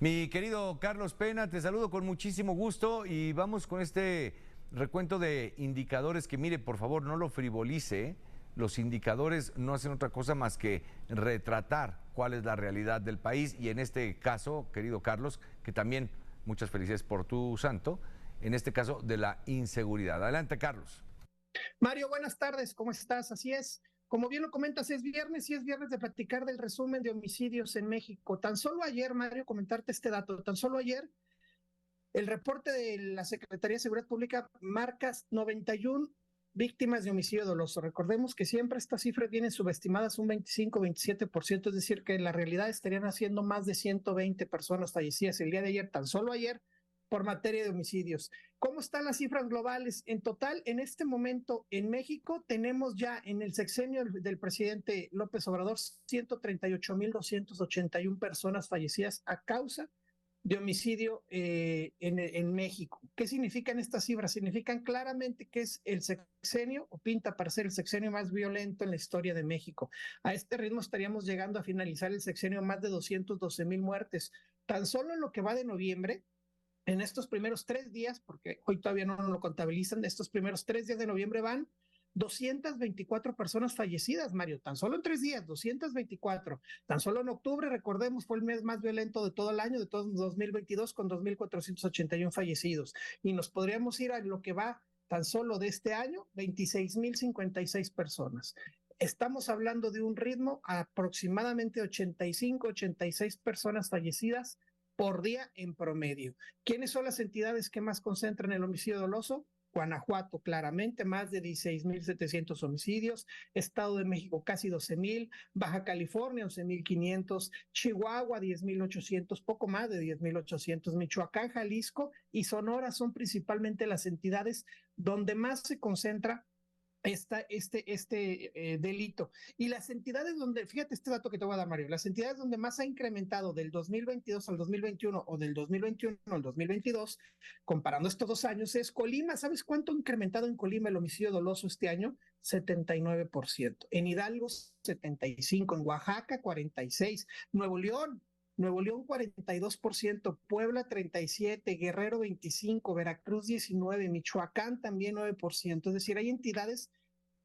Mi querido Carlos Pena, te saludo con muchísimo gusto y vamos con este recuento de indicadores que mire, por favor, no lo frivolice. Los indicadores no hacen otra cosa más que retratar cuál es la realidad del país y en este caso, querido Carlos, que también muchas felicidades por tu santo, en este caso de la inseguridad. Adelante, Carlos. Mario, buenas tardes, ¿cómo estás? Así es. Como bien lo comentas, es viernes y es viernes de platicar del resumen de homicidios en México. Tan solo ayer, Mario, comentarte este dato, tan solo ayer el reporte de la Secretaría de Seguridad Pública marca 91 víctimas de homicidio doloso. Recordemos que siempre estas cifras vienen subestimadas un 25-27%, es decir, que en la realidad estarían haciendo más de 120 personas fallecidas el día de ayer, tan solo ayer, por materia de homicidios. ¿Cómo están las cifras globales? En total, en este momento en México tenemos ya en el sexenio del presidente López Obrador 138.281 personas fallecidas a causa de homicidio eh, en, en, México. ¿Qué significan estas cifras? Significan claramente que es el sexenio, o pinta para ser el sexenio más violento en la historia de México. A este ritmo estaríamos llegando a finalizar el sexenio más de 212 mil muertes. Tan solo en lo que va de noviembre, en estos primeros tres días, porque hoy todavía no lo contabilizan, estos primeros tres días de noviembre van 224 personas fallecidas, Mario, tan solo en tres días, 224. Tan solo en octubre, recordemos, fue el mes más violento de todo el año, de todo 2022, con 2.481 fallecidos. Y nos podríamos ir a lo que va tan solo de este año, 26.056 personas. Estamos hablando de un ritmo aproximadamente 85, 86 personas fallecidas por día en promedio. ¿Quiénes son las entidades que más concentran el homicidio doloso? Guanajuato, claramente, más de 16.700 homicidios, Estado de México casi 12.000, Baja California 11.500, Chihuahua 10.800, poco más de 10.800, Michoacán, Jalisco y Sonora son principalmente las entidades donde más se concentra esta, este, este eh, delito. Y las entidades donde, fíjate este dato que te voy a dar, Mario, las entidades donde más ha incrementado del 2022 al 2021 o del 2021 al 2022, comparando estos dos años, es Colima. ¿Sabes cuánto ha incrementado en Colima el homicidio doloso este año? 79%. En Hidalgo, 75%. En Oaxaca, 46%. Nuevo León, Nuevo León 42%, Puebla 37%, Guerrero 25%, Veracruz 19%, Michoacán también 9%. Es decir, hay entidades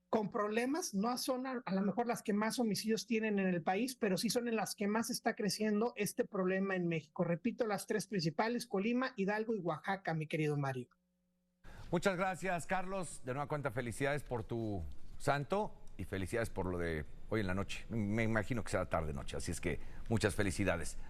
con problemas, no son a, lo mejor las que más homicidios tienen en el país, pero sí son en las que más está creciendo este problema en México. Repito, las tres principales, Colima, Hidalgo y Oaxaca, mi querido Mario. Muchas gracias, Carlos. De nueva cuenta, felicidades por tu santo y felicidades por lo de hoy en la noche. Me imagino que será tarde noche, así es que muchas felicidades.